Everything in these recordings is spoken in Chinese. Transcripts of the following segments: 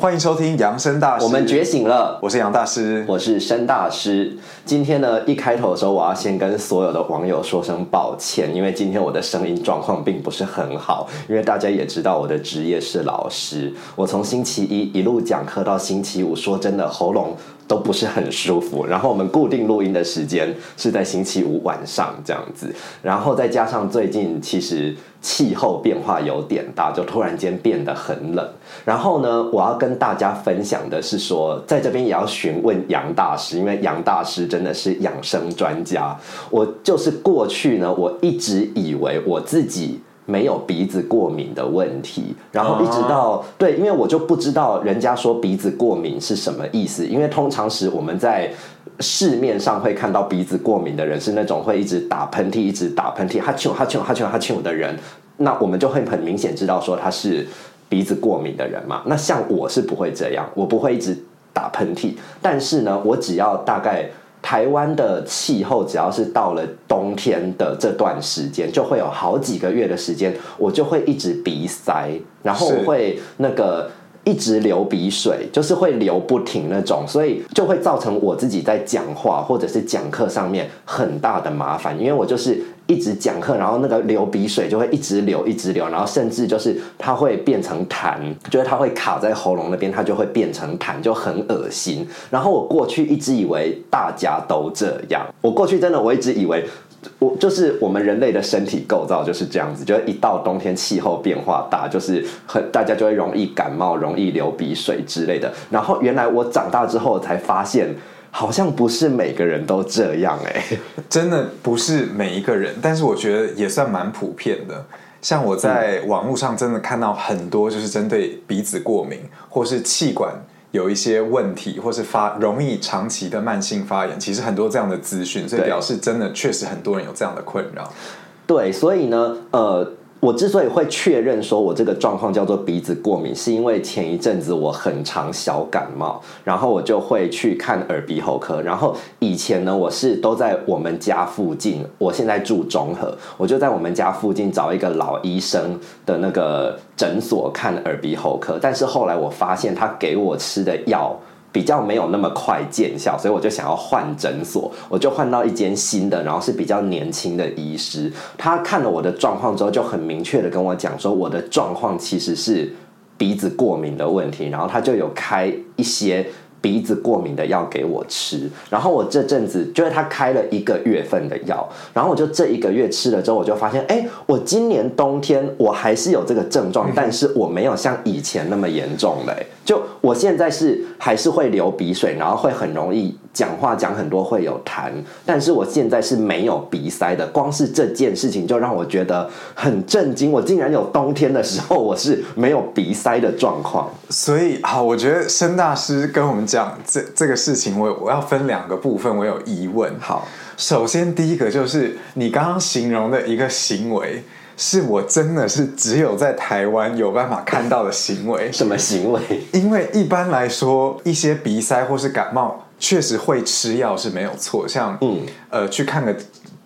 欢迎收听扬声大师，我们觉醒了。我是杨大师，我是申大师。今天呢，一开头的时候，我要先跟所有的网友说声抱歉，因为今天我的声音状况并不是很好。因为大家也知道，我的职业是老师，我从星期一一路讲课到星期五，说真的，喉咙。都不是很舒服，然后我们固定录音的时间是在星期五晚上这样子，然后再加上最近其实气候变化有点大，就突然间变得很冷。然后呢，我要跟大家分享的是说，在这边也要询问杨大师，因为杨大师真的是养生专家。我就是过去呢，我一直以为我自己。没有鼻子过敏的问题，然后一直到对，因为我就不知道人家说鼻子过敏是什么意思，因为通常时我们在市面上会看到鼻子过敏的人是那种会一直打喷嚏、一直打喷嚏、哈啾哈啾哈啾哈啾的人，那我们就会很明显知道说他是鼻子过敏的人嘛。那像我是不会这样，我不会一直打喷嚏，但是呢，我只要大概。台湾的气候，只要是到了冬天的这段时间，就会有好几个月的时间，我就会一直鼻塞，然后会那个一直流鼻水，就是会流不停那种，所以就会造成我自己在讲话或者是讲课上面很大的麻烦，因为我就是。一直讲课，然后那个流鼻水就会一直流，一直流，然后甚至就是它会变成痰，就是它会卡在喉咙那边，它就会变成痰，就很恶心。然后我过去一直以为大家都这样，我过去真的我一直以为，我就是我们人类的身体构造就是这样子，就是一到冬天气候变化大，就是很大家就会容易感冒、容易流鼻水之类的。然后原来我长大之后才发现。好像不是每个人都这样哎，真的不是每一个人，但是我觉得也算蛮普遍的。像我在网络上真的看到很多，就是针对鼻子过敏或是气管有一些问题，或是发容易长期的慢性发炎，其实很多这样的资讯，所以表示真的确实很多人有这样的困扰。对，所以呢，呃。我之所以会确认说我这个状况叫做鼻子过敏，是因为前一阵子我很常小感冒，然后我就会去看耳鼻喉科。然后以前呢，我是都在我们家附近，我现在住中和，我就在我们家附近找一个老医生的那个诊所看耳鼻喉科。但是后来我发现他给我吃的药。比较没有那么快见效，所以我就想要换诊所，我就换到一间新的，然后是比较年轻的医师。他看了我的状况之后，就很明确的跟我讲说，我的状况其实是鼻子过敏的问题，然后他就有开一些。鼻子过敏的药给我吃，然后我这阵子就是他开了一个月份的药，然后我就这一个月吃了之后，我就发现，哎，我今年冬天我还是有这个症状，但是我没有像以前那么严重嘞。就我现在是还是会流鼻水，然后会很容易讲话讲很多会有痰，但是我现在是没有鼻塞的。光是这件事情就让我觉得很震惊，我竟然有冬天的时候我是没有鼻塞的状况。所以好，我觉得申大师跟我们。讲这这个事情，我我要分两个部分，我有疑问。好，首先第一个就是你刚刚形容的一个行为，是我真的是只有在台湾有办法看到的行为。什么行为？因为一般来说，一些鼻塞或是感冒，确实会吃药是没有错，像嗯呃去看个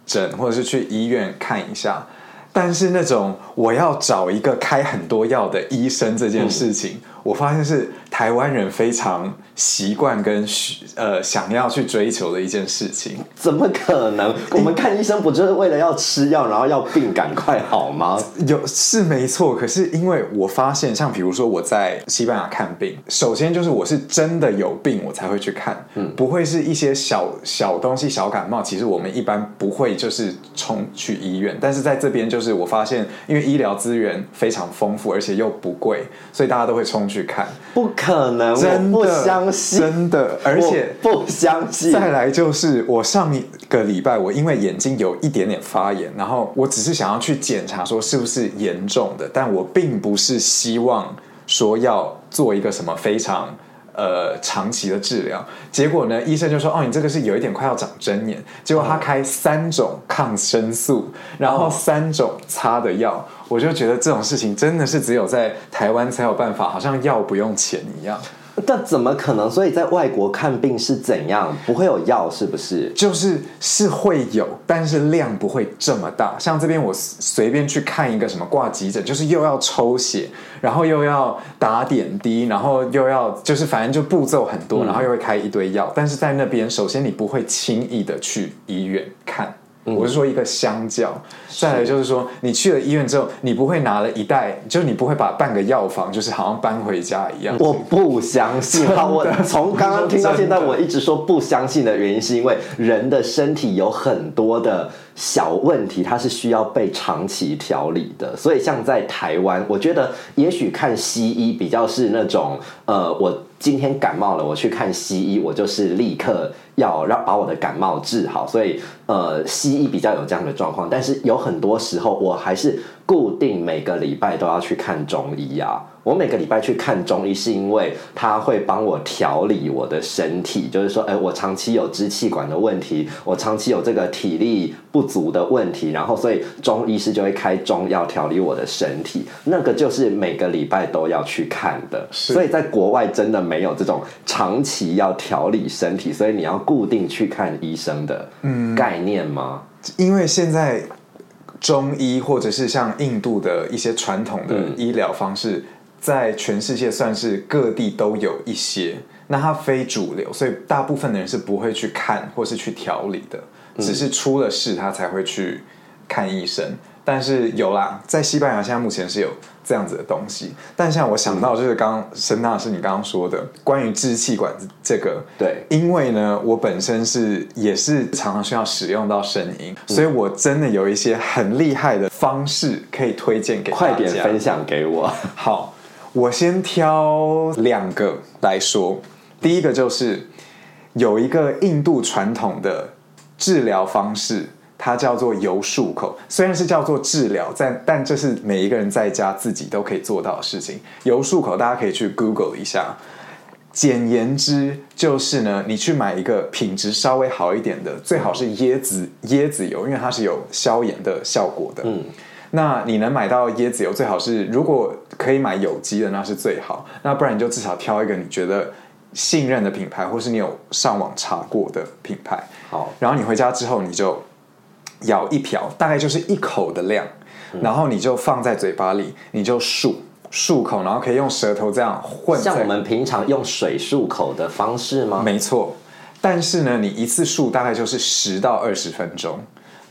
诊，或者是去医院看一下。但是那种我要找一个开很多药的医生这件事情，我发现是。台湾人非常习惯跟呃想要去追求的一件事情，怎么可能？我们看医生不就是为了要吃药，然后要病赶快好吗？有是没错，可是因为我发现，像比如说我在西班牙看病，首先就是我是真的有病我才会去看，嗯，不会是一些小小东西小感冒，其实我们一般不会就是冲去医院，但是在这边就是我发现，因为医疗资源非常丰富，而且又不贵，所以大家都会冲去看，不。可能真不相信，真的，而且不相信。再来就是我上一个礼拜，我因为眼睛有一点点发炎，然后我只是想要去检查说是不是严重的，但我并不是希望说要做一个什么非常。呃，长期的治疗，结果呢，医生就说：“哦，你这个是有一点快要长针眼。”结果他开三种抗生素，然后三种擦的药，我就觉得这种事情真的是只有在台湾才有办法，好像药不用钱一样。那怎么可能？所以在外国看病是怎样？不会有药是不是？就是是会有，但是量不会这么大。像这边我随便去看一个什么挂急诊，就是又要抽血，然后又要打点滴，然后又要就是反正就步骤很多，然后又会开一堆药。但是在那边，首先你不会轻易的去医院看。我是说一个相较，再来就是说，你去了医院之后，你不会拿了一袋，就是你不会把半个药房，就是好像搬回家一样。我不相信，我从刚刚听到现在，我一直说不相信的原因，是因为人的身体有很多的小问题，它是需要被长期调理的。所以像在台湾，我觉得也许看西医比较是那种，呃，我今天感冒了，我去看西医，我就是立刻。要让把我的感冒治好，所以呃，西医比较有这样的状况，但是有很多时候我还是固定每个礼拜都要去看中医啊。我每个礼拜去看中医，是因为他会帮我调理我的身体，就是说，哎，我长期有支气管的问题，我长期有这个体力不足的问题，然后所以中医师就会开中药调理我的身体，那个就是每个礼拜都要去看的。所以在国外真的没有这种长期要调理身体，所以你要固定去看医生的概念吗？因为现在中医或者是像印度的一些传统的医疗方式。在全世界算是各地都有一些，那它非主流，所以大部分的人是不会去看或是去调理的，只是出了事他才会去看医生。但是有啦，在西班牙现在目前是有这样子的东西。但像我想到就是刚刚申娜是你刚刚说的关于支气管这个，对，因为呢我本身是也是常常需要使用到声音，所以我真的有一些很厉害的方式可以推荐给快点分享给我。好。我先挑两个来说，第一个就是有一个印度传统的治疗方式，它叫做油漱口。虽然是叫做治疗，但但这是每一个人在家自己都可以做到的事情。油漱口，大家可以去 Google 一下。简言之，就是呢，你去买一个品质稍微好一点的，最好是椰子椰子油，因为它是有消炎的效果的。嗯。那你能买到椰子油，最好是如果可以买有机的，那是最好。那不然你就至少挑一个你觉得信任的品牌，或是你有上网查过的品牌。好，然后你回家之后，你就舀一瓢，大概就是一口的量，然后你就放在嘴巴里，你就漱漱口，然后可以用舌头这样混。像我们平常用水漱口的方式吗？没错，但是呢，你一次漱大概就是十到二十分钟。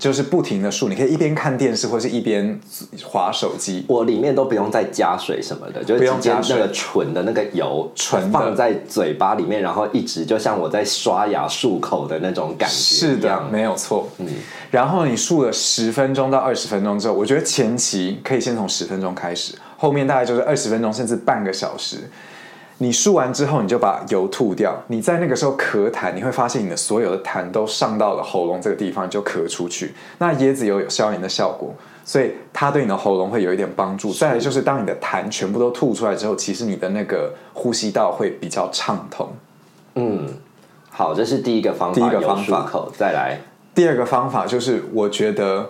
就是不停的漱，你可以一边看电视或是一边划手机。我里面都不用再加水什么的，就不用加那个纯的那个油，纯放在嘴巴里面，然后一直就像我在刷牙漱口的那种感觉。是的，没有错。嗯，然后你漱了十分钟到二十分钟之后，我觉得前期可以先从十分钟开始，后面大概就是二十分钟甚至半个小时。你漱完之后，你就把油吐掉。你在那个时候咳痰，你会发现你的所有的痰都上到了喉咙这个地方，就咳出去。那椰子油有消炎的效果，所以它对你的喉咙会有一点帮助。再来就是，当你的痰全部都吐出来之后，其实你的那个呼吸道会比较畅通。嗯，好，这是第一个方法。第一个方法，再来第二个方法就是，我觉得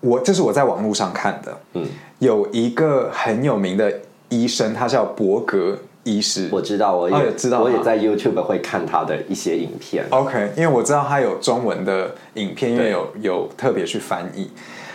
我这是我在网络上看的。嗯，有一个很有名的医生，他叫伯格。医师，我知道，我也知道，我也在 YouTube 会看他的一些影片。OK，因为我知道他有中文的影片，因为有有特别去翻译。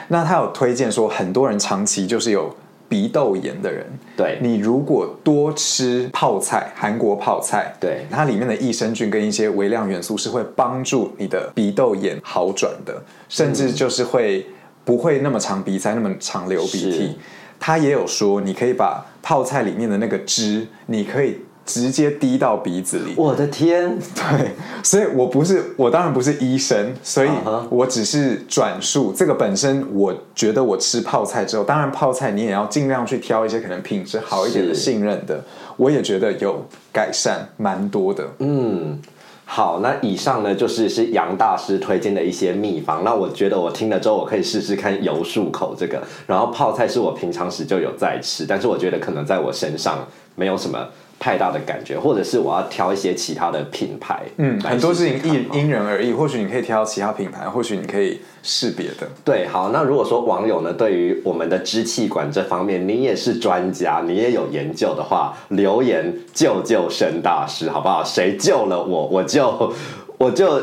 那他有推荐说，很多人长期就是有鼻窦炎的人，对你如果多吃泡菜，韩国泡菜，对它里面的益生菌跟一些微量元素是会帮助你的鼻窦炎好转的，甚至就是会不会那么长鼻塞，那么长流鼻涕。他也有说，你可以把泡菜里面的那个汁，你可以直接滴到鼻子里。我的天！对，所以我不是，我当然不是医生，所以我只是转述这个本身。我觉得我吃泡菜之后，当然泡菜你也要尽量去挑一些可能品质好一点的、信任的。我也觉得有改善蛮多的。嗯。好，那以上呢就是是杨大师推荐的一些秘方。那我觉得我听了之后，我可以试试看油漱口这个。然后泡菜是我平常时就有在吃，但是我觉得可能在我身上没有什么太大的感觉，或者是我要挑一些其他的品牌。嗯，来很多事情因因人而异，或许你可以挑其他品牌，或许你可以试别的。对，好，那如果说网友呢，对于我们的支气管这方面，你也是专家，你也有研究的话，留言救救申大师，好不好？谁救了我，我就我就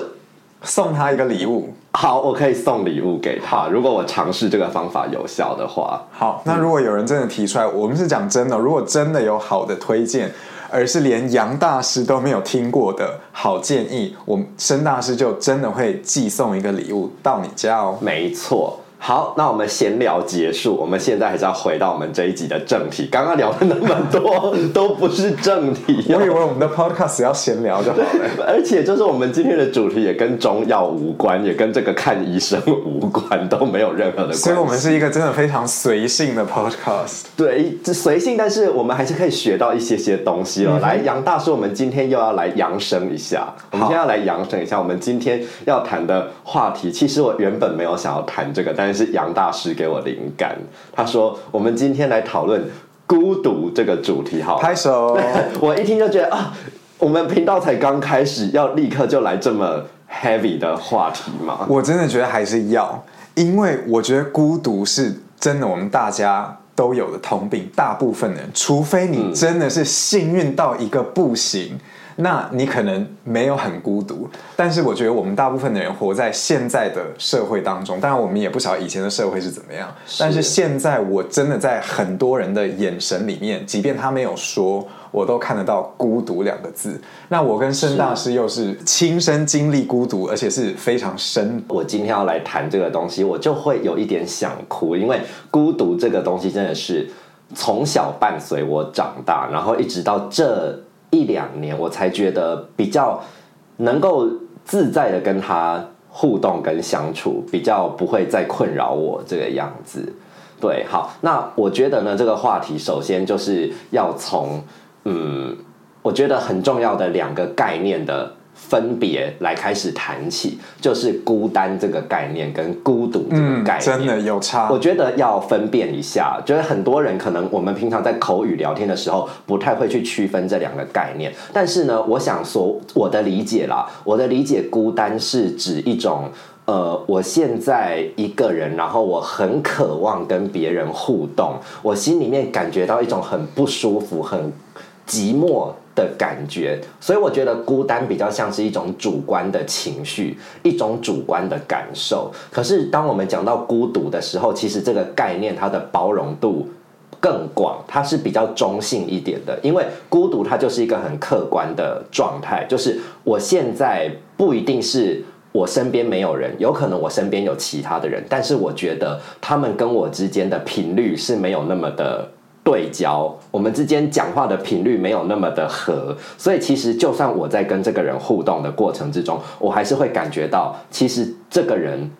送他一个礼物。好，我可以送礼物给他。如果我尝试这个方法有效的话，好，那如果有人真的提出来，我们是讲真的，如果真的有好的推荐，而是连杨大师都没有听过的好建议，我们申大师就真的会寄送一个礼物到你家哦。没错。好，那我们闲聊结束，我们现在还是要回到我们这一集的正题。刚刚聊了那么多，都不是正题哦、我以为我们的 podcast 要闲聊就好了。而且就是我们今天的主题也跟中药无关，也跟这个看医生无关，都没有任何的关系。所以我们是一个真的非常随性的 podcast。对这随性，但是我们还是可以学到一些些东西嗯哦。来，杨大叔，我们今天又要来扬升一下，我们今天要来扬升一下。我们今天要谈的话题，其实我原本没有想要谈这个，但是杨大师给我灵感，他说我们今天来讨论孤独这个主题，好，拍手。我一听就觉得啊，我们频道才刚开始，要立刻就来这么 heavy 的话题吗？我真的觉得还是要，因为我觉得孤独是真的，我们大家都有的通病。大部分人，除非你真的是幸运到一个不行，那你可能没有很孤独。但是我觉得我们大部分的人活在现在的社会当中，当然我们也不晓得以前的社会是怎么样。但是现在我真的在很多人的眼神里面，即便他没有说。我都看得到“孤独”两个字。那我跟申大师又是亲身经历孤独，而且是非常深我今天要来谈这个东西，我就会有一点想哭，因为孤独这个东西真的是从小伴随我长大，然后一直到这一两年，我才觉得比较能够自在的跟他互动跟相处，比较不会再困扰我这个样子。对，好，那我觉得呢，这个话题首先就是要从嗯，我觉得很重要的两个概念的分别来开始谈起，就是孤单这个概念跟孤独这个概念，嗯真的有差。我觉得要分辨一下，觉得很多人可能我们平常在口语聊天的时候不太会去区分这两个概念，但是呢，我想说我的理解啦，我的理解孤单是指一种。呃，我现在一个人，然后我很渴望跟别人互动，我心里面感觉到一种很不舒服、很寂寞的感觉，所以我觉得孤单比较像是一种主观的情绪，一种主观的感受。可是当我们讲到孤独的时候，其实这个概念它的包容度更广，它是比较中性一点的，因为孤独它就是一个很客观的状态，就是我现在不一定是。我身边没有人，有可能我身边有其他的人，但是我觉得他们跟我之间的频率是没有那么的对焦，我们之间讲话的频率没有那么的合，所以其实就算我在跟这个人互动的过程之中，我还是会感觉到，其实这个人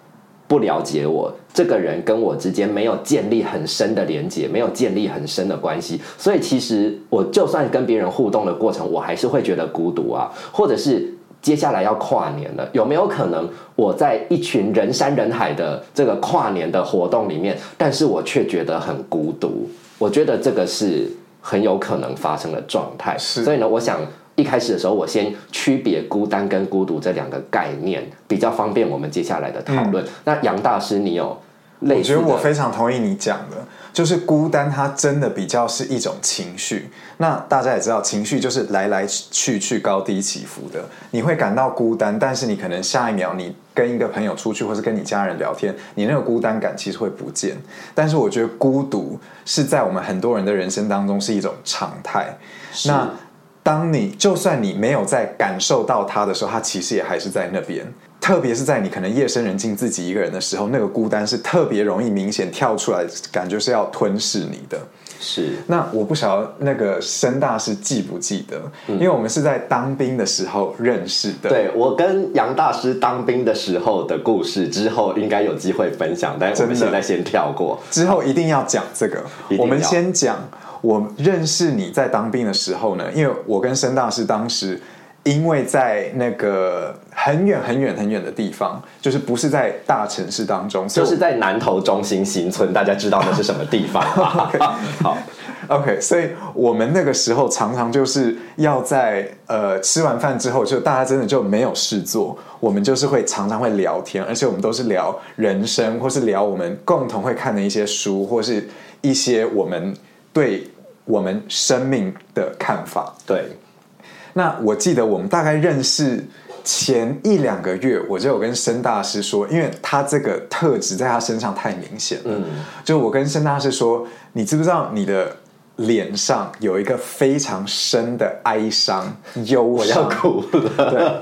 不了解我，这个人跟我之间没有建立很深的连接，没有建立很深的关系，所以其实我就算跟别人互动的过程，我还是会觉得孤独啊，或者是。接下来要跨年了，有没有可能我在一群人山人海的这个跨年的活动里面，但是我却觉得很孤独？我觉得这个是很有可能发生的状态。是所以呢，我想一开始的时候，我先区别孤单跟孤独这两个概念，比较方便我们接下来的讨论。那杨大师，你有类似的？我觉得我非常同意你讲的，就是孤单，它真的比较是一种情绪。那大家也知道，情绪就是来来去去、高低起伏的。你会感到孤单，但是你可能下一秒你跟一个朋友出去，或是跟你家人聊天，你那个孤单感其实会不见。但是我觉得孤独是在我们很多人的人生当中是一种常态。那当你就算你没有在感受到它的时候，它其实也还是在那边。特别是在你可能夜深人静自己一个人的时候，那个孤单是特别容易明显跳出来，感觉是要吞噬你的。是那我不晓得那个申大师记不记得，因为我们是在当兵的时候认识的。对我跟杨大师当兵的时候的故事，之后应该有机会分享，但是我们现在先跳过。之后一定要讲这个我们先讲我认识你在当兵的时候呢，因为我跟申大师当时因为在那个很远很远很远的地方，就是不是在大城市当中，就是在南投中心新村，大家知道那是什么地方吗？好，OK，所以我们那个时候常常就是要在呃吃完饭之后，就大家真的就没有事做，我们就是会常常会聊天，而且我们都是聊人生，或是聊我们共同会看的一些书，或是一些我们对我们生命的看法。对，那我记得我们大概认识前一两个月，我就有跟申大师说，因为他这个特质在他身上太明显了，嗯就我跟申大师说，你知不知道你的脸上有一个非常深的哀伤、忧我要伤？哭了，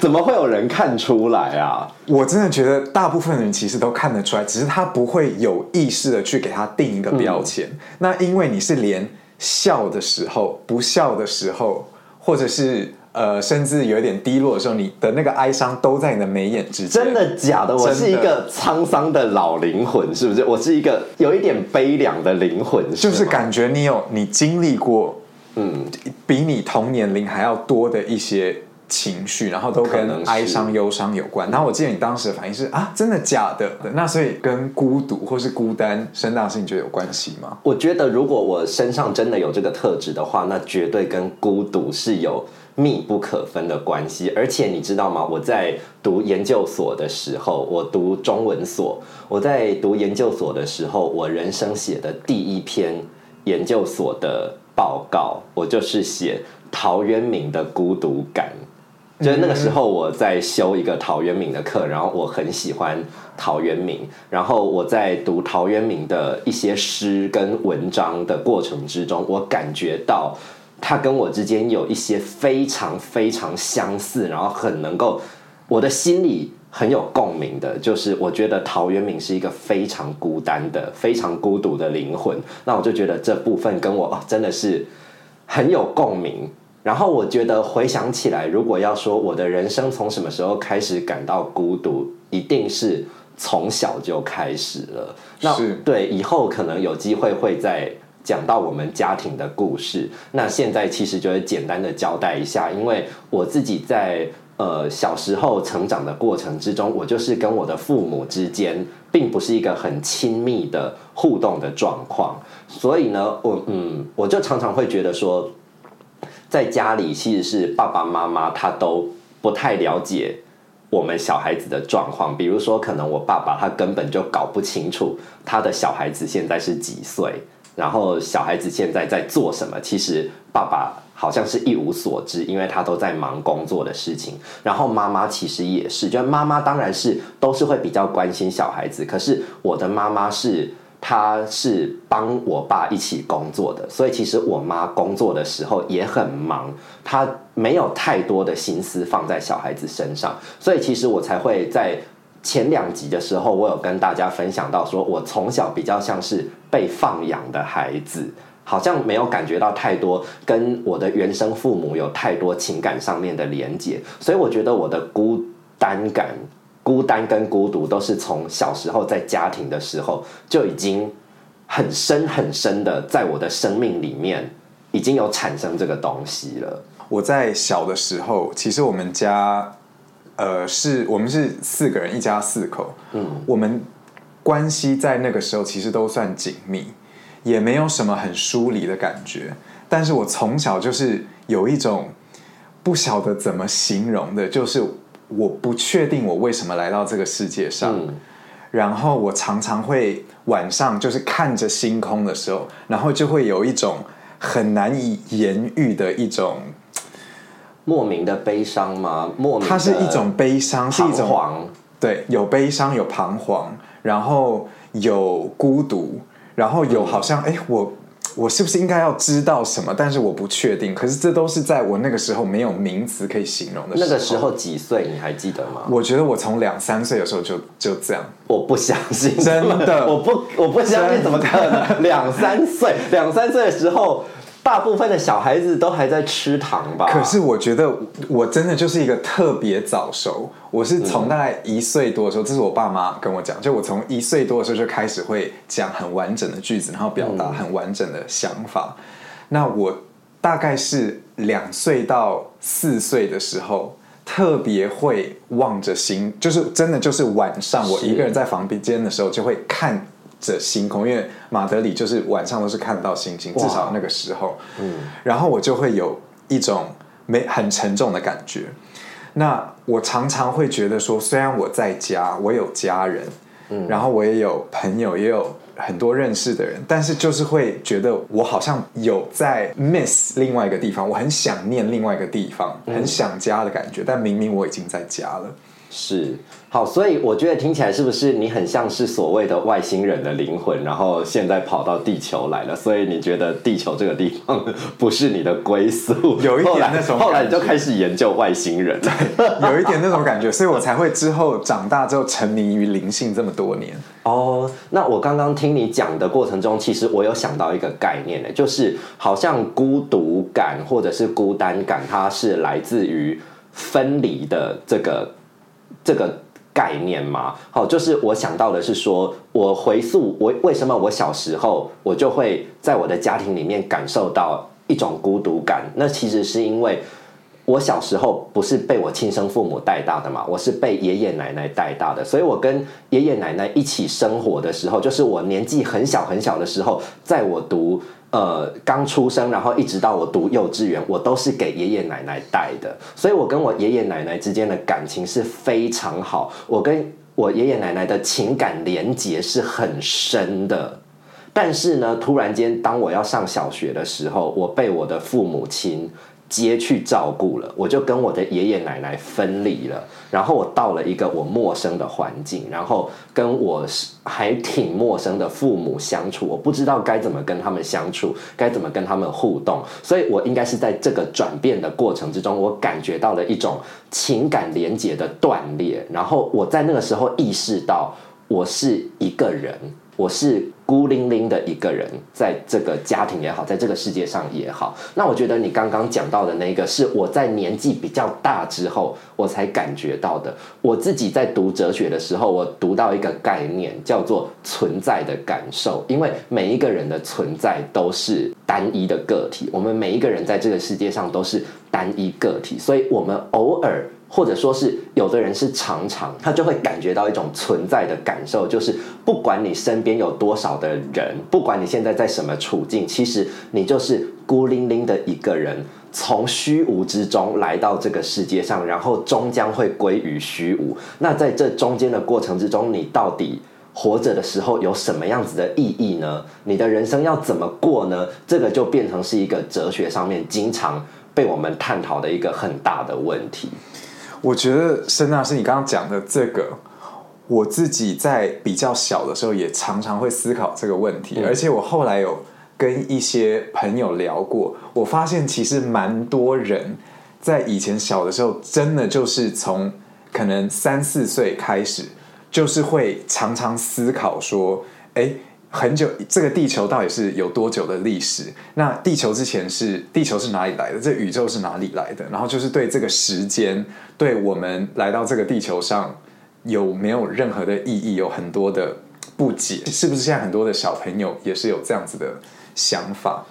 怎么会有人看出来啊？我真的觉得大部分人其实都看得出来，只是他不会有意识的去给他定一个标签。那因为你是连笑的时候、不笑的时候，或者是呃，甚至有一点低落的时候，你的那个哀伤都在你的眉眼之间。真的假的？我是一个沧桑的老灵魂，是不是？我是一个有一点悲凉的灵魂，就是感觉你有你经历过嗯，比你同年龄还要多的一些情绪，然后都跟哀伤、忧伤有关。然后我记得你当时的反应是啊，真的假的？那所以跟孤独或是孤单、生大性，你觉得有关系吗？我觉得如果我身上真的有这个特质的话，那绝对跟孤独是有密不可分的关系。而且你知道吗？我在读研究所的时候，我读中文所，我在读研究所的时候，我人生写的第一篇研究所的报告，我就是写陶渊明的孤独感。就是那个时候我在修一个陶渊明的课，然后我很喜欢陶渊明，然后我在读陶渊明的一些诗跟文章的过程之中，我感觉到他跟我之间有一些非常非常相似，然后很能够我的心里很有共鸣的，就是我觉得陶渊明是一个非常孤单的、非常孤独的灵魂。那我就觉得这部分跟我、哦、真的是很有共鸣。然后我觉得回想起来，如果要说我的人生从什么时候开始感到孤独，一定是从小就开始了。那是对以后可能有机会会再讲到我们家庭的故事。那现在其实就是简单的交代一下，因为我自己在呃小时候成长的过程之中，我就是跟我的父母之间并不是一个很亲密的互动的状况，所以呢，我嗯，我就常常会觉得说。在家里其实是爸爸妈妈他都不太了解我们小孩子的状况，比如说可能我爸爸他根本就搞不清楚他的小孩子现在是几岁，然后小孩子现在在做什么，其实爸爸好像是一无所知，因为他都在忙工作的事情。然后妈妈其实也是，就妈妈当然是都是会比较关心小孩子，可是我的妈妈是。他是帮我爸一起工作的，所以其实我妈工作的时候也很忙，她没有太多的心思放在小孩子身上，所以其实我才会在前两集的时候，我有跟大家分享到，说我从小比较像是被放养的孩子，好像没有感觉到太多跟我的原生父母有太多情感上面的连接，所以我觉得我的孤单感。孤单跟孤独都是从小时候在家庭的时候就已经很深很深的在我的生命里面已经有产生这个东西了。我在小的时候，其实我们家呃是我们是四个人，一家四口，嗯，我们关系在那个时候其实都算紧密，也没有什么很疏离的感觉。但是我从小就是有一种不晓得怎么形容的，就是我不确定我为什么来到这个世界上。嗯然后我常常会晚上就是看着星空的时候，然后就会有一种很难以言喻的一种，莫名的悲伤吗？莫名的它是一种悲伤，是一种。对，有悲伤，有彷徨，然后有孤独，然后有好像哎、诶我我是不是应该要知道什么？但是我不确定。可是这都是在我那个时候没有名词可以形容的那个时候几岁？你还记得吗？我觉得我从两三岁的时候就就这样。我不相信，真的 我不我不相信，怎么可能？两三岁，两三岁的时候，大部分的小孩子都还在吃糖吧？可是我觉得我真的就是一个特别早熟，我是从大概一岁多的时候，这是我爸妈跟我讲，就我从一岁多的时候就开始会讲很完整的句子，然后表达很完整的想法。那我大概是两岁到四岁的时候，特别会望着星，就是真的就是晚上我一个人在房间的时候，就会看着星空，因为马德里就是晚上都是看得到星星，至少那个时候，嗯，然后我就会有一种没很沉重的感觉。那我常常会觉得说，虽然我在家，我有家人，嗯，然后我也有朋友，也有很多认识的人，但是就是会觉得我好像有在 miss 另外一个地方，我很想念另外一个地方，很想家的感觉，但明明我已经在家了。是好，所以我觉得听起来是不是你很像是所谓的外星人的灵魂，然后现在跑到地球来了，所以你觉得地球这个地方不是你的归宿，有一点那种后来你就开始研究外星人，对有一点那种感觉，所以我才会之后长大之后沉迷于灵性这么多年。哦，那我刚刚听你讲的过程中，其实我有想到一个概念呢，就是好像孤独感或者是孤单感，它是来自于分离的这个这个概念吗？好，就是我想到的是说，我回溯我为什么我小时候我就会在我的家庭里面感受到一种孤独感，那其实是因为。我小时候不是被我亲生父母带大的嘛，我是被爷爷奶奶带大的，所以我跟爷爷奶奶一起生活的时候，就是我年纪很小很小的时候，在我读呃刚出生，然后一直到我读幼稚园，我都是给爷爷奶奶带的，所以我跟我爷爷奶奶之间的感情是非常好，我跟我爷爷奶奶的情感连结是很深的。但是呢，突然间，当我要上小学的时候，我被我的父母亲接去照顾了，我就跟我的爷爷奶奶分离了。然后我到了一个我陌生的环境，然后跟我是还挺陌生的父母相处，我不知道该怎么跟他们相处，该怎么跟他们互动。所以我应该是在这个转变的过程之中，我感觉到了一种情感连结的断裂。然后我在那个时候意识到，我是一个人。我是孤零零的一个人，在这个家庭也好，在这个世界上也好。那我觉得你刚刚讲到的那个，是我在年纪比较大之后，我才感觉到的。我自己在读哲学的时候，我读到一个概念，叫做存在的感受。因为每一个人的存在都是单一的个体，我们每一个人在这个世界上都是单一个体，所以我们偶尔。或者说是有的人是常常，他就会感觉到一种存在的感受，就是不管你身边有多少的人，不管你现在在什么处境，其实你就是孤零零的一个人，从虚无之中来到这个世界上，然后终将会归于虚无。那在这中间的过程之中，你到底活着的时候有什么样子的意义呢？你的人生要怎么过呢？这个就变成是一个哲学上面经常被我们探讨的一个很大的问题。我觉得申娜是你刚刚讲的这个，我自己在比较小的时候也常常会思考这个问题，而且我后来有跟一些朋友聊过，我发现其实蛮多人在以前小的时候，真的就是从可能三四岁开始，就是会常常思考说，哎。很久，这个地球到底是有多久的历史？那地球之前是地球是哪里来的？这宇宙是哪里来的？然后就是对这个时间，对我们来到这个地球上有没有任何的意义，有很多的不解。是不是现在很多的小朋友也是有这样子的想法？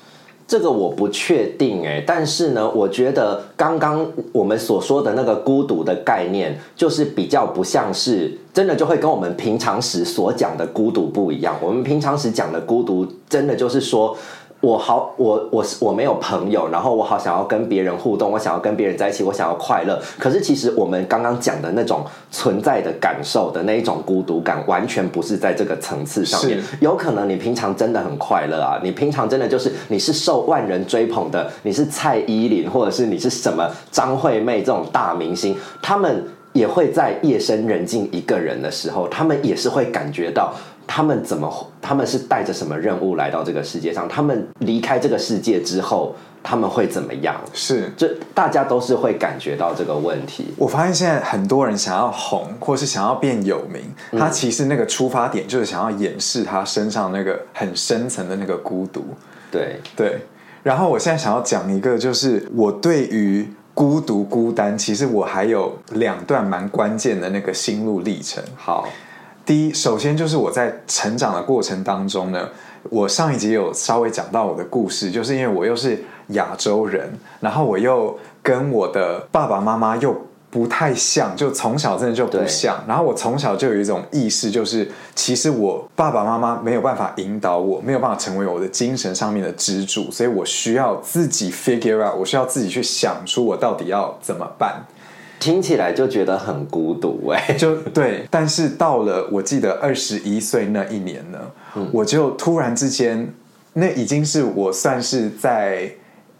这个我不确定哎，但是呢，我觉得刚刚我们所说的那个孤独的概念，就是比较不像是真的，就会跟我们平常时所讲的孤独不一样。我们平常时讲的孤独，真的就是说。我好，我我是我没有朋友，然后我好想要跟别人互动，我想要跟别人在一起，我想要快乐。可是其实我们刚刚讲的那种存在的感受的那一种孤独感，完全不是在这个层次上面。有可能你平常真的很快乐啊，你平常真的就是你是受万人追捧的，你是蔡依林或者是你是什么张惠妹这种大明星，他们也会在夜深人静一个人的时候，他们也是会感觉到。他们怎么？他们是带着什么任务来到这个世界上？他们离开这个世界之后，他们会怎么样？是，这大家都是会感觉到这个问题。我发现现在很多人想要红，或是想要变有名，他其实那个出发点就是想要掩饰他身上那个很深层的那个孤独。对对。然后我现在想要讲一个，就是我对于孤独、孤单，其实我还有两段蛮关键的那个心路历程。好。第一，首先就是我在成长的过程当中呢，我上一集有稍微讲到我的故事，就是因为我又是亚洲人，然后我又跟我的爸爸妈妈又不太像，就从小真的就不像。然后我从小就有一种意识，就是其实我爸爸妈妈没有办法引导我，没有办法成为我的精神上面的支柱，所以我需要自己 figure out，我需要自己去想出我到底要怎么办。听起来就觉得很孤独哎、就对，但是到了我记得二十一岁那一年呢，我就突然之间，那已经是我算是在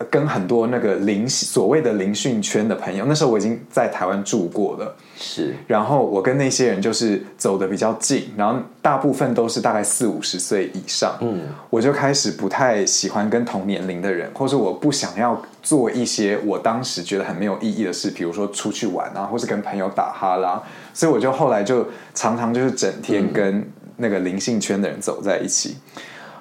跟很多那个灵所谓的灵训圈的朋友，那时候我已经在台湾住过了。是。然后我跟那些人就是走的比较近，然后大部分都是大概四五十岁以上，嗯，我就开始不太喜欢跟同年龄的人，或是我不想要做一些我当时觉得很没有意义的事，比如说出去玩啊，或是跟朋友打哈拉，所以我就后来就常常就是整天跟那个灵性圈的人走在一起。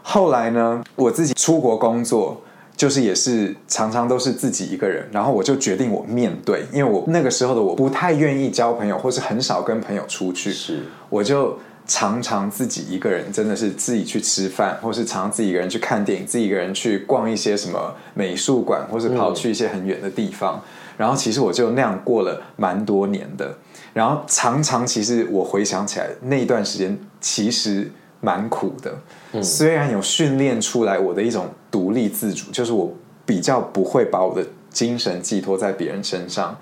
后来呢，我自己出国工作，就是也是常常都是自己一个人，然后我就决定我面对，因为我那个时候的我不太愿意交朋友，或是很少跟朋友出去，是，我就常常自己一个人，真的是自己去吃饭，或是常常自己一个人去看电影，自己一个人去逛一些什么美术馆，或是跑去一些很远的地方。然后其实我就那样过了蛮多年的，然后常常其实我回想起来那一段时间，其实蛮苦的。虽然有训练出来我的一种独立自主，就是我比较不会把我的精神寄托在别人身上，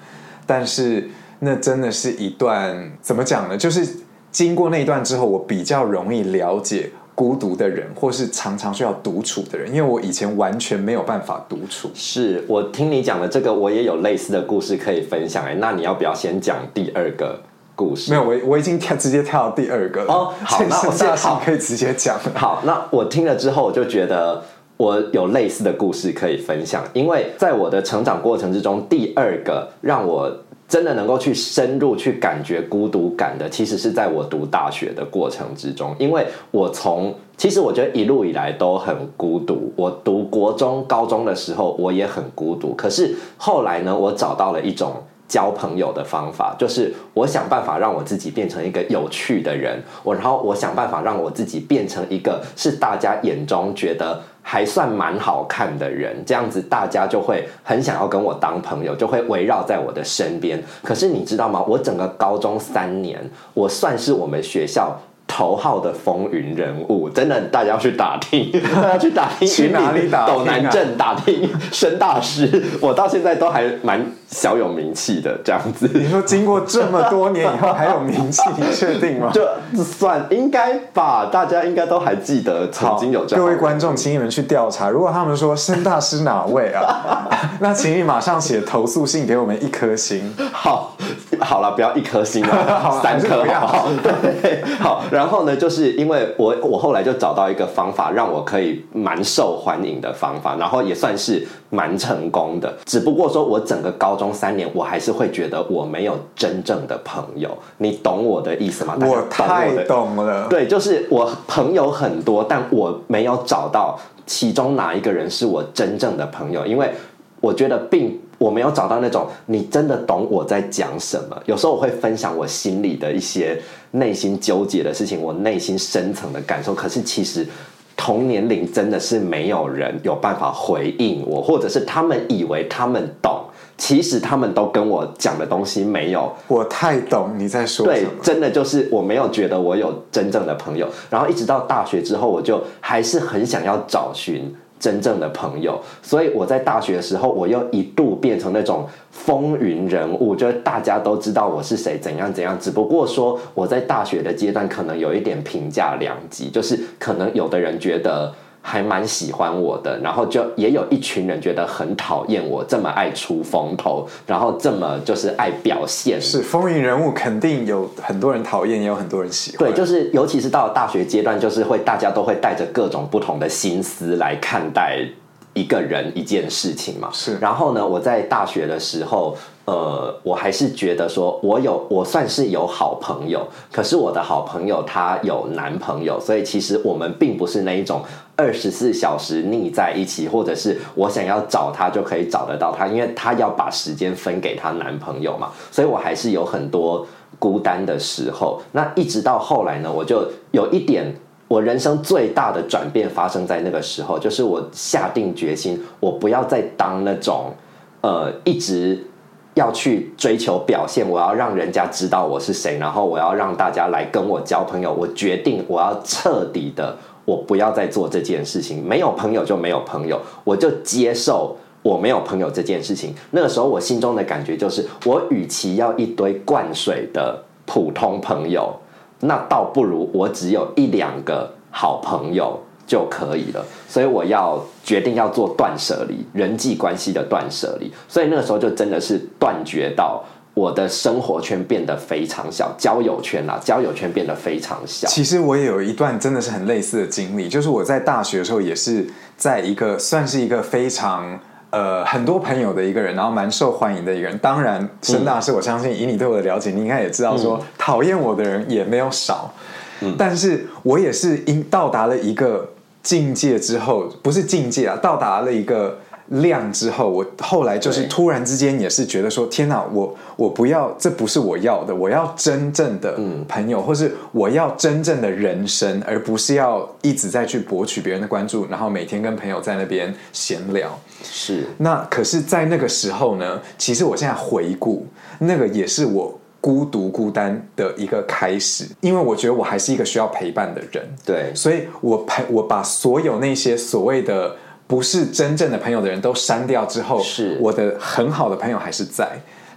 但是那真的是一段怎么讲呢？就是经过那一段之后，我比较容易了解孤独的人，或是常常需要独处的人，因为我以前完全没有办法独处。是我听你讲的这个，我也有类似的故事可以分享哎、那你要不要先讲第二个故事？没有，我我已经跳直接跳到第二个了。哦好那我是大好可以直接讲了。好，那我听了之后，我就觉得我有类似的故事可以分享，因为在我的成长过程之中，第二个让我真的能够去深入去感觉孤独感的，其实是在我读大学的过程之中，因为我从其实我觉得一路以来都很孤独。我读国中、高中的时候，我也很孤独。可是后来呢，我找到了一种交朋友的方法，就是我想办法让我自己变成一个有趣的人，我然后我想办法让我自己变成一个是大家眼中觉得还算蛮好看的人，这样子大家就会很想要跟我当朋友，就会围绕在我的身边。可是你知道吗？我整个高中三年，我算是我们学校。头号的风云人物，真的，大家要去打听，大家去打听去哪里打斗南镇打听申大师，我到现在都还蛮小有名气的这样子。你说经过这么多年以后还有名气，你确定吗？就算应该吧，大家应该都还记得曾经有这样。各位观众，请你们去调查。如果他们说申大师哪位啊，那请你马上写投诉信给我们一颗星。好，好了，不要一颗星了，啦三颗好不好？对，好。然后呢，就是因为我我后来就找到一个方法，让我可以蛮受欢迎的方法，然后也算是蛮成功的。只不过说我整个高中三年，我还是会觉得我没有真正的朋友。你懂我的意思吗？我太懂了。对，就是我朋友很多，但我没有找到其中哪一个人是我真正的朋友，因为我觉得并我没有找到那种你真的懂我在讲什么。有时候我会分享我心里的一些内心纠结的事情，我内心深层的感受，可是其实。同年龄真的是没有人有办法回应我，或者是他们以为他们懂，其实他们都跟我讲的东西没有我太懂你在说什对，。真的就是我没有觉得我有真正的朋友，然后一直到大学之后，我就还是很想要找寻真正的朋友，所以我在大学的时候，我又一度变成那种风云人物，就是大家都知道我是谁，怎样怎样。只不过说我在大学的阶段可能有一点评价两极，就是可能有的人觉得。还蛮喜欢我的，然后就也有一群人觉得很讨厌我这么爱出风头，然后这么就是爱表现，是风云人物，肯定有很多人讨厌，也有很多人喜欢。对，就是尤其是到了大学阶段，就是会大家都会带着各种不同的心思来看待一个人一件事情嘛。是然后呢，我在大学的时候，呃，我还是觉得说我有我算是有好朋友，可是我的好朋友她有男朋友，所以其实我们并不是那一种二十四小时腻在一起，或者是我想要找她就可以找得到她，因为她要把时间分给她男朋友嘛，所以我还是有很多孤单的时候。那一直到后来呢，我就有一点。我人生最大的转变发生在那个时候，就是我下定决心，我不要再当那种呃一直要去追求表现，我要让人家知道我是谁，然后我要让大家来跟我交朋友。我决定我要彻底的，我不要再做这件事情，没有朋友就没有朋友，我就接受我没有朋友这件事情。那个时候我心中的感觉就是，我与其要一堆灌水的普通朋友。那倒不如我只有一两个好朋友就可以了，所以我要决定要做断舍离，人际关系的断舍离。所以那个时候就真的是断绝到我的生活圈变得非常小，交友圈啦，交友圈变得非常小。其实我也有一段真的是很类似的经历，就是我在大学的时候也是在一个算是一个非常。呃，很多朋友的一个人，然后蛮受欢迎的一个人。当然，申大师，我相信以你对我的了解，你应该也知道，说讨厌我的人也没有少。嗯，但是我也是因到达了一个境界之后，不是境界啊，到达了一个。量之后，我后来就是突然之间也是觉得说，天哪，我我不要，这不是我要的，我要真正的朋友，或是我要真正的人生，而不是要一直在去博取别人的关注，然后每天跟朋友在那边闲聊。是，那可是，在那个时候呢，其实我现在回顾，那个也是我孤独孤单的一个开始，因为我觉得我还是一个需要陪伴的人。对，所以我陪我把所有那些所谓的。不是真正的朋友的人都删掉之后，是我的很好的朋友还是在。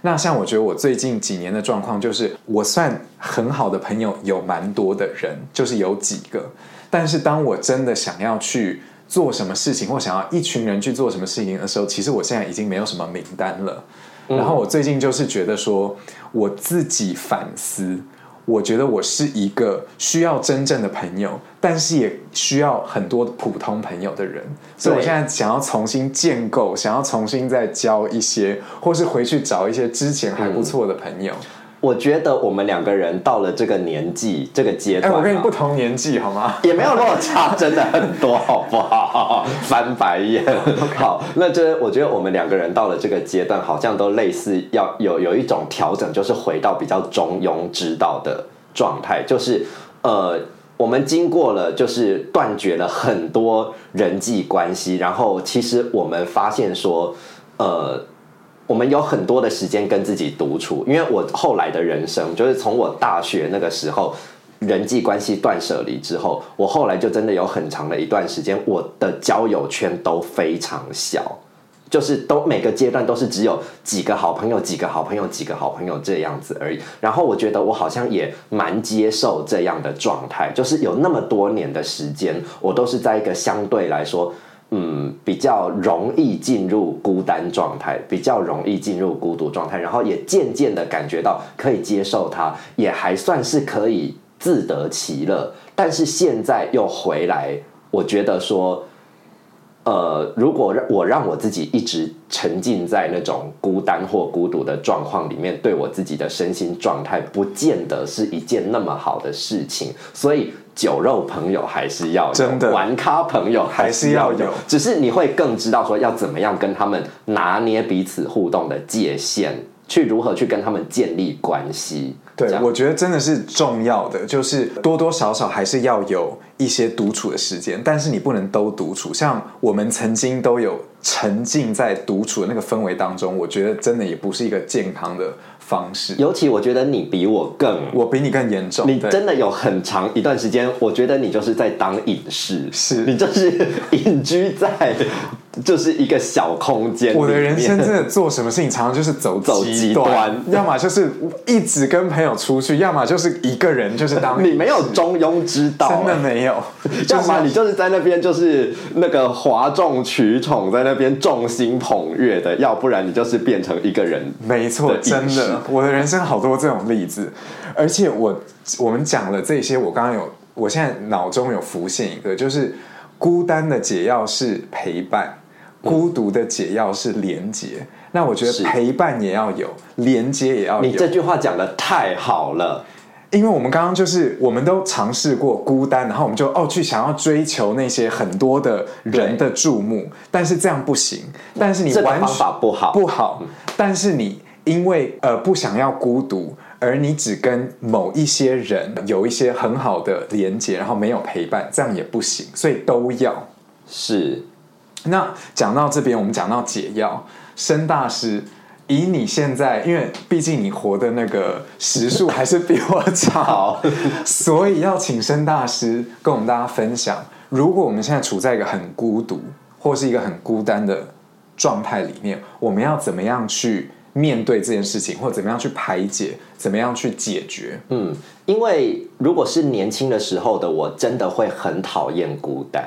那像我觉得我最近几年的状况，就是我算很好的朋友有蛮多的人，就是有几个。但是当我真的想要去做什么事情，或想要一群人去做什么事情的时候，其实我现在已经没有什么名单了。然后我最近就是觉得说，我自己反思。我觉得我是一个需要真正的朋友，但是也需要很多普通朋友的人，所以我现在想要重新建构，想要重新再交一些，或是回去找一些之前还不错的朋友。我觉得我们两个人到了这个年纪、这个阶段，我跟你不同年纪，好吗？也没有落差，真的很多，好不好？翻白眼。好，那这我觉得我们两个人到了这个阶段，好像都类似要有有一种调整，就是回到比较中庸之道的状态，就是呃，我们经过了就是断绝了很多人际关系，然后其实我们发现说，呃。我们有很多的时间跟自己独处，因为我后来的人生就是从我大学那个时候人际关系断舍离之后，我后来就真的有很长的一段时间，我的交友圈都非常小，就是都每个阶段都是只有几个好朋友、几个好朋友、几个好朋友这样子而已。然后我觉得我好像也蛮接受这样的状态，就是有那么多年的时间，我都是在一个相对来说。嗯，比较容易进入孤单状态，比较容易进入孤独状态，然后也渐渐的感觉到可以接受它，也还算是可以自得其乐。但是现在又回来，我觉得说，呃，如果让我让我自己一直沉浸在那种孤单或孤独的状况里面，对我自己的身心状态，不见得是一件那么好的事情，所以。酒肉朋友还是要有，玩咖朋友还是要有，只是你会更知道说要怎么样跟他们拿捏彼此互动的界限，去如何去跟他们建立关系。对，我觉得真的是重要的，就是多多少少还是要有一些独处的时间，但是你不能都独处。像我们曾经都有沉浸在独处的那个氛围当中，我觉得真的也不是一个健康的。方式，尤其我觉得你比我更，我比你更严重。你真的有很长一段时间，我觉得你就是在当隐士，是你就是隐居在。就是一个小空间。我的人生真的做什么事情，常常就是走走极端，要么就是一直跟朋友出去，要么就是一个人，就是当你没有中庸之道，真的没有。要么你就是在那边就是那个哗众取宠，在那边众星捧月的；要不然你就是变成一个人。没错，真的，我的人生好多这种例子。而且我我们讲了这些，我刚刚有，我现在脑中有浮现一个，就是孤单的解药是陪伴。孤独的解药是连接，那我觉得陪伴也要有，连接也要有。你这句话讲的太好了，因为我们刚刚就是我们都尝试过孤单，然后我们就哦去想要追求那些很多的人的注目，但是这样不行。但是你完方法不好，不好。但是你因为呃不想要孤独，而你只跟某一些人有一些很好的连接，然后没有陪伴，这样也不行，所以都要。是，那讲到这边，我们讲到解药，申大师，以你现在，因为毕竟你活的那个时数还是比我长，所以要请申大师跟我们大家分享，如果我们现在处在一个很孤独或是一个很孤单的状态里面，我们要怎么样去面对这件事情，或怎么样去排解，怎么样去解决？嗯，因为如果是年轻的时候的我，真的会很讨厌孤单。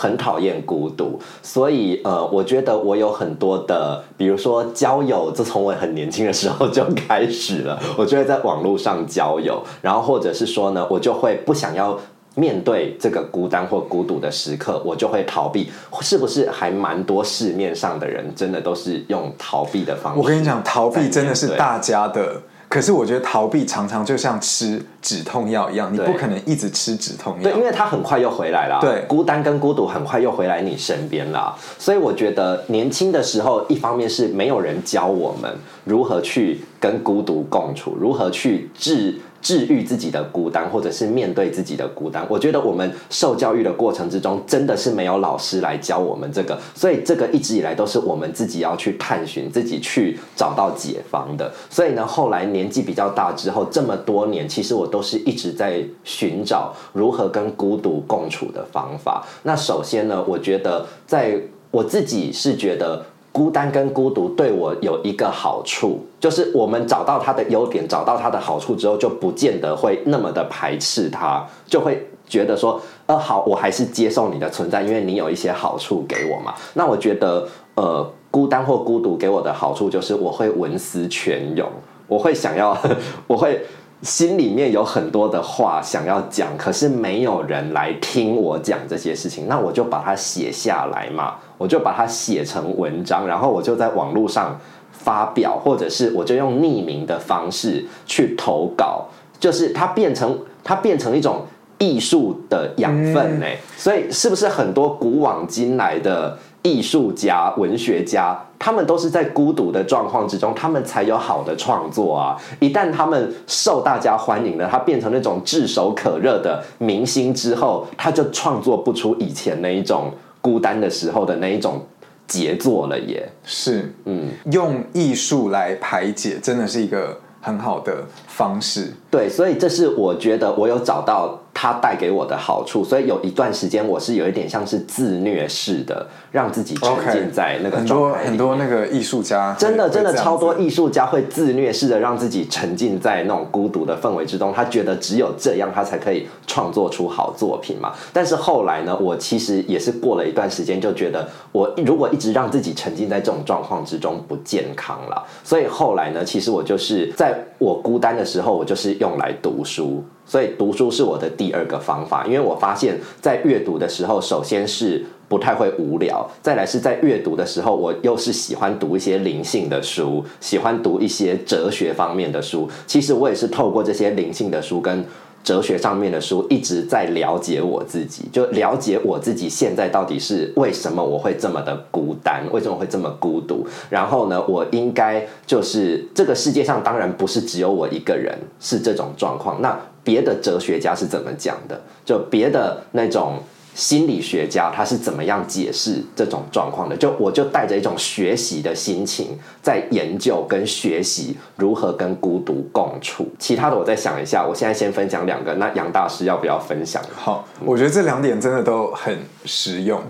很讨厌孤独，所以呃，我觉得我有很多的，比如说交友，自从我很年轻的时候就开始了。我就会在网络上交友，然后或者是说呢，我就会不想要面对这个孤单或孤独的时刻，我就会逃避。是不是还蛮多市面上的人真的都是用逃避的方式？我跟你讲，逃避真的是大家的。可是我觉得逃避常常就像吃止痛药一样，你不可能一直吃止痛药。对，因为它很快又回来了。对，孤单跟孤独很快又回来你身边了。所以我觉得年轻的时候，一方面是没有人教我们如何去跟孤独共处，如何去治。治愈自己的孤单，或者是面对自己的孤单，我觉得我们受教育的过程之中，真的是没有老师来教我们这个，所以这个一直以来都是我们自己要去探寻、自己去找到解方的。所以呢，后来年纪比较大之后，这么多年，其实我都是一直在寻找如何跟孤独共处的方法。那首先呢，我觉得在我自己是觉得。孤单跟孤独对我有一个好处，就是我们找到它的优点，找到它的好处之后，就不见得会那么的排斥它，就会觉得说，呃，好，我还是接受你的存在，因为你有一些好处给我嘛。那我觉得，呃，孤单或孤独给我的好处就是，我会文思泉涌，我会想要，我会心里面有很多的话想要讲，可是没有人来听我讲这些事情，那我就把它写下来嘛。我就把它写成文章，然后我就在网络上发表，或者是我就用匿名的方式去投稿，就是它变成它变成一种艺术的养分呢。所以是不是很多古往今来的艺术家、文学家，他们都是在孤独的状况之中，他们才有好的创作啊？一旦他们受大家欢迎了，他变成那种炙手可热的明星之后，他就创作不出以前那一种。孤单的时候的那一种杰作了，也是，嗯，用艺术来排解，真的是一个很好的方式。对，所以这是我觉得我有找到。它带给我的好处，所以有一段时间我是有一点像是自虐式的，让自己沉浸在那个很多很多那个艺术家，真的真的超多艺术家会自虐式的让自己沉浸在那种孤独的氛围之中，他觉得只有这样他才可以创作出好作品嘛。但是后来呢，我其实也是过了一段时间，就觉得我如果一直让自己沉浸在这种状况之中不健康了，所以后来呢，其实我就是在我孤单的时候，我就是用来读书。所以读书是我的第二个方法，因为我发现，在阅读的时候，首先是不太会无聊，再来是在阅读的时候，我又是喜欢读一些灵性的书，喜欢读一些哲学方面的书。其实我也是透过这些灵性的书跟哲学上面的书，一直在了解我自己，就了解我自己现在到底是为什么我会这么的孤单，为什么会这么孤独。然后呢，我应该就是这个世界上当然不是只有我一个人是这种状况，那。别的哲学家是怎么讲的？就别的那种心理学家，他是怎么样解释这种状况的？就我就带着一种学习的心情，在研究跟学习如何跟孤独共处。其他的，我再想一下。我现在先分享两个。那杨大师要不要分享？好，我觉得这两点真的都很实用。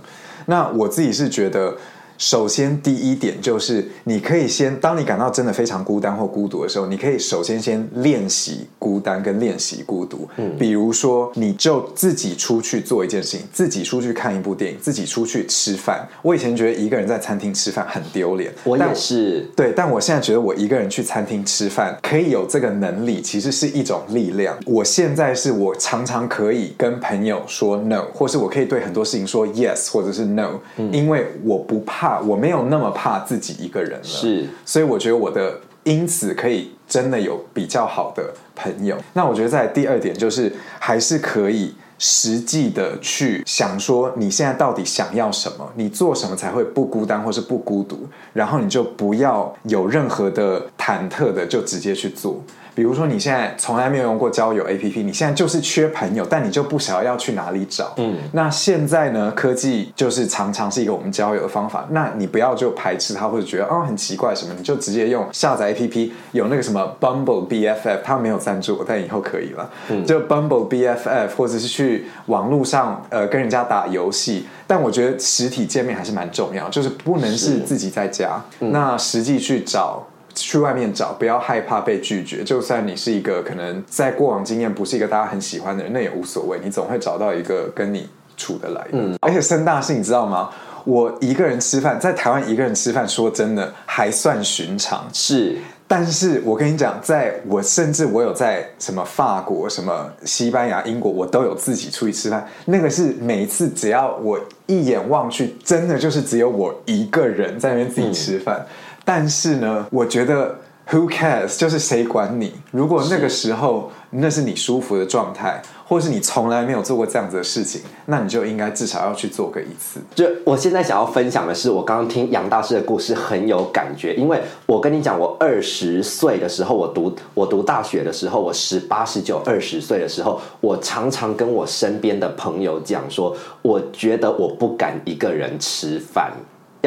那我自己是觉得。首先，第一点就是，你可以先，当你感到真的非常孤单或孤独的时候，你可以首先先练习孤单跟练习孤独。嗯，比如说，你就自己出去做一件事情，自己出去看一部电影，自己出去吃饭。我以前觉得一个人在餐厅吃饭很丢脸，我也是。对，但我现在觉得我一个人去餐厅吃饭可以有这个能力，其实是一种力量。我现在是我常常可以跟朋友说 no，或是我可以对很多事情说 yes，或者是 no，因为我不怕。我没有那么怕自己一个人了，是，所以我觉得我的因此可以真的有比较好的朋友。那我觉得在第二点就是还是可以实际的去想说你现在到底想要什么，你做什么才会不孤单或是不孤独，然后你就不要有任何的忐忑的就直接去做。比如说你现在从来没有用过交友 APP，你现在就是缺朋友，但你就不晓得要去哪里找。嗯，那现在呢，科技就是常常是一个我们交友的方法，那你不要就排斥它或者觉得哦很奇怪什么，你就直接用下载 APP，有那个什么 Bumble BFF，它没有赞助我，但以后可以了。嗯，就 Bumble BFF，或者是去网络上呃跟人家打游戏，但我觉得实体见面还是蛮重要，就是不能是自己在家，那实际去找。去外面找，不要害怕被拒绝。就算你是一个可能在过往经验不是一个大家很喜欢的人，那也无所谓。你总会找到一个跟你处得来的。嗯，而且生大事，你知道吗？我一个人吃饭，在台湾一个人吃饭，说真的还算寻常。是，但是我跟你讲，在我甚至我有在什么法国、什么西班牙、英国，我都有自己出去吃饭。那个是每一次只要我一眼望去，真的就是只有我一个人在那边自己吃饭。但是呢，我觉得 Who cares？就是谁管你？如果那个时候那是你舒服的状态，或是你从来没有做过这样子的事情，那你就应该至少要去做个一次。就我现在想要分享的是，我刚刚听杨大师的故事很有感觉，因为我跟你讲，我二十岁的时候，我读我读大学的时候，我十八十九二十岁的时候，我常常跟我身边的朋友讲说，我觉得我不敢一个人吃饭。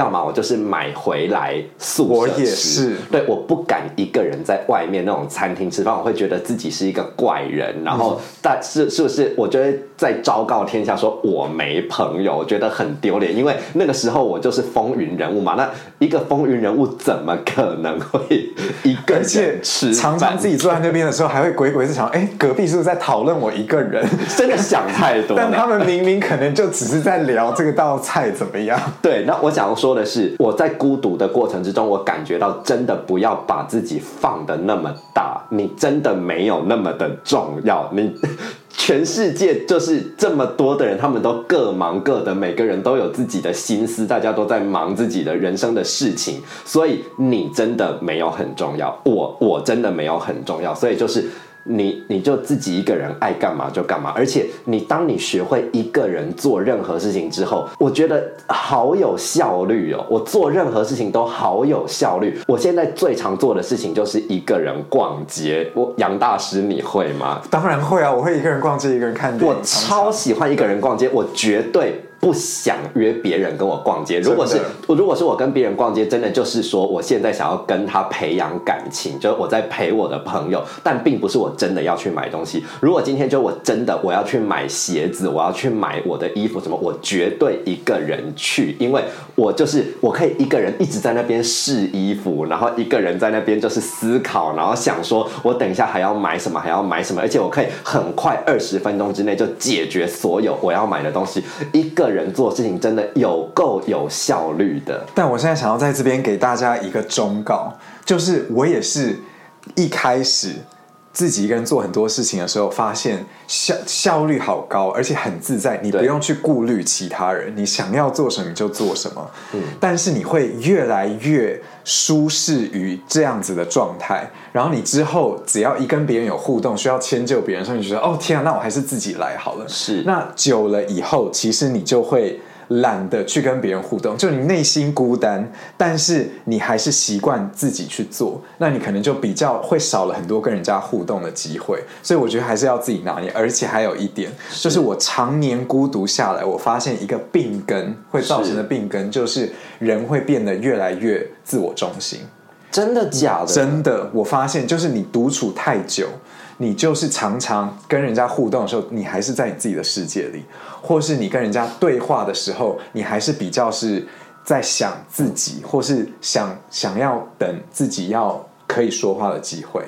要么我就是买回来宿舍吃，对，我不敢一个人在外面那种餐厅吃饭，我会觉得自己是一个怪人。然后，但是是不是？我觉得在昭告天下说我没朋友，我觉得很丢脸，因为那个时候我就是风云人物嘛。那一个风云人物怎么可能会一个人吃？常常自己坐在那边的时候，还会鬼鬼是想，哎，隔壁是不是在讨论我一个人？真的想太多。但他们明明可能就只是在聊这个道菜怎么样。对，那我想。说说的是，我在孤独的过程之中，我感觉到真的不要把自己放的那么大，你真的没有那么的重要。你全世界就是这么多的人，他们都各忙各的，每个人都有自己的心思，大家都在忙自己的人生的事情，所以你真的没有很重要，我我真的没有很重要，所以就是。你你就自己一个人爱干嘛就干嘛，而且你当你学会一个人做任何事情之后，我觉得好有效率哦。我做任何事情都好有效率。我现在最常做的事情就是一个人逛街。我杨大师你会吗？当然会啊，我会一个人逛街，一个人看电影。我超喜欢一个人逛街，我绝对。不想约别人跟我逛街。如果是如果是我跟别人逛街，真的就是说，我现在想要跟他培养感情，就是我在陪我的朋友，但并不是我真的要去买东西。如果今天就我真的我要去买鞋子，我要去买我的衣服什么，我绝对一个人去，因为我就是我可以一个人一直在那边试衣服，然后一个人在那边就是思考，然后想说我等一下还要买什么，还要买什么，而且我可以很快二十分钟之内就解决所有我要买的东西，一个。人做事情真的有够有效率的，但我现在想要在这边给大家一个忠告，就是我也是一开始自己一个人做很多事情的时候，发现效效率好高，而且很自在，你不用去顾虑其他人，你想要做什么就做什么。嗯，但是你会越来越舒适于这样子的状态，然后你之后只要一跟别人有互动，需要迁就别人，所以你觉得哦天啊，那我还是自己来好了。是，那久了以后，其实你就会。懒得去跟别人互动，就你内心孤单，但是你还是习惯自己去做，那你可能就比较会少了很多跟人家互动的机会。所以我觉得还是要自己拿捏。而且还有一点，就是我常年孤独下来，我发现一个病根会造成的病根，就是人会变得越来越自我中心。真的假的？真的，我发现就是你独处太久。你就是常常跟人家互动的时候，你还是在你自己的世界里，或是你跟人家对话的时候，你还是比较是在想自己，或是想想要等自己要可以说话的机会。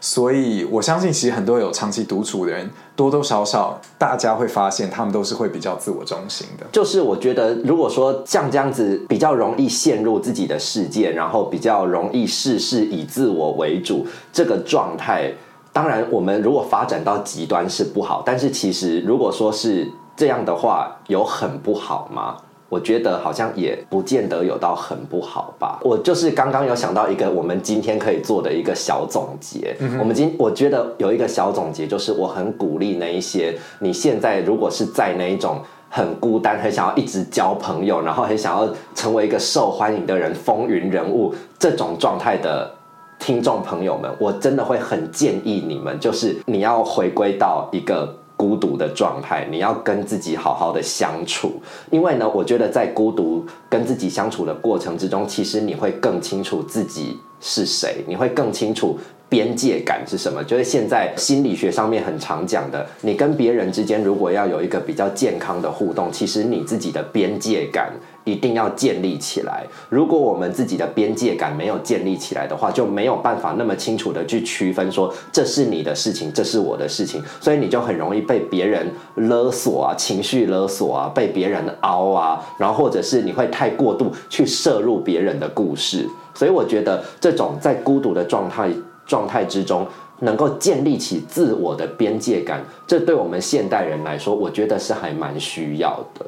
所以我相信，其实很多有长期独处的人，多多少少大家会发现，他们都是会比较自我中心的。就是我觉得，如果说像这样子，比较容易陷入自己的世界，然后比较容易事事以自我为主这个状态。当然，我们如果发展到极端是不好，但是其实如果说是这样的话，有很不好吗？我觉得好像也不见得有到很不好吧。我就是刚刚有想到一个我们今天可以做的一个小总结。我们今我觉得有一个小总结，就是我很鼓励那一些你现在如果是在那一种很孤单、很想要一直交朋友，然后很想要成为一个受欢迎的人、风云人物这种状态的听众朋友们，我真的会很建议你们，就是你要回归到一个。孤独的状态，你要跟自己好好的相处，因为呢，我觉得在孤独跟自己相处的过程之中，其实你会更清楚自己是谁，你会更清楚边界感是什么。就是现在心理学上面很常讲的，你跟别人之间如果要有一个比较健康的互动，其实你自己的边界感。一定要建立起来。如果我们自己的边界感没有建立起来的话，就没有办法那么清楚的去区分说这是你的事情，这是我的事情，所以你就很容易被别人勒索啊，情绪勒索啊，被别人凹啊，然后或者是你会太过度去摄入别人的故事。所以我觉得这种在孤独的状态状态之中，能够建立起自我的边界感，这对我们现代人来说，我觉得是还蛮需要的。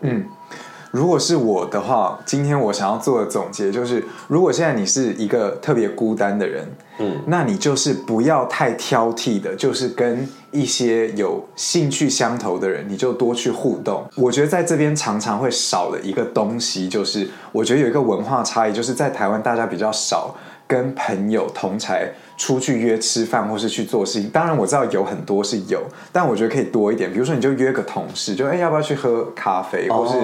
嗯。如果是我的话，今天我想要做的总结就是：如果现在你是一个特别孤单的人，嗯，那你就是不要太挑剔的，就是跟一些有兴趣相投的人，你就多去互动。我觉得在这边常常会少了一个东西，就是我觉得有一个文化差异，就是在台湾大家比较少跟朋友同才出去约吃饭或是去做事情。当然我知道有很多是有，但我觉得可以多一点。比如说，你就约个同事，就哎要不要去喝咖啡，或是。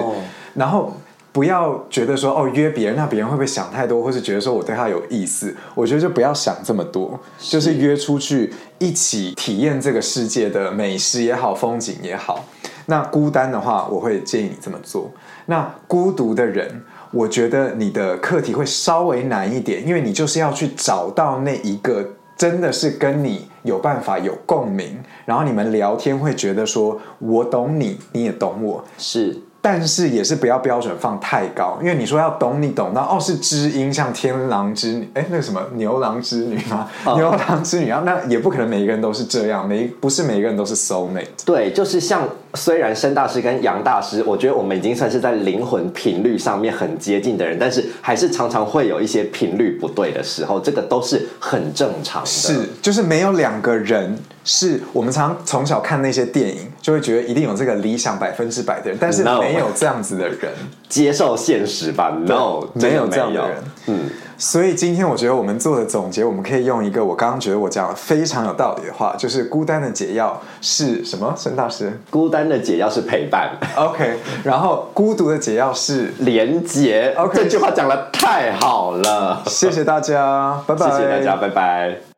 然后不要觉得说哦约别人，那别人会不会想太多，或是觉得说我对他有意思？我觉得就不要想这么多，就是约出去一起体验这个世界的美食也好，风景也好。那孤单的话，我会建议你这么做。那孤独的人，我觉得你的课题会稍微难一点，因为你就是要去找到那一个真的是跟你有办法有共鸣，然后你们聊天会觉得说我懂你，你也懂我，是。但是也是不要标准放太高，因为你说要懂你懂到哦是知音像天狼之女哎那个什么牛郎织女吗？牛郎织女啊那也不可能每一个人都是这样，每不是每一个人都是 soul mate。对，就是像虽然申大师跟杨大师，我觉得我们已经算是在灵魂频率上面很接近的人，但是还是常常会有一些频率不对的时候，这个都是很正常的。是，就是没有两个人。是我们常从小看那些电影，就会觉得一定有这个理想百分之百的人，但是没有这样子的人，接受现实吧？No，没有这样的人。嗯，所以今天我觉得我们做的总结，我们可以用一个我刚刚觉得我讲的非常有道理的话，就是孤单的解药是什么？沈大师，孤单的解药是陪伴。OK，然后孤独的解药是连接。OK，这句话讲的太好了，谢谢大家，拜拜。谢谢大家，拜拜。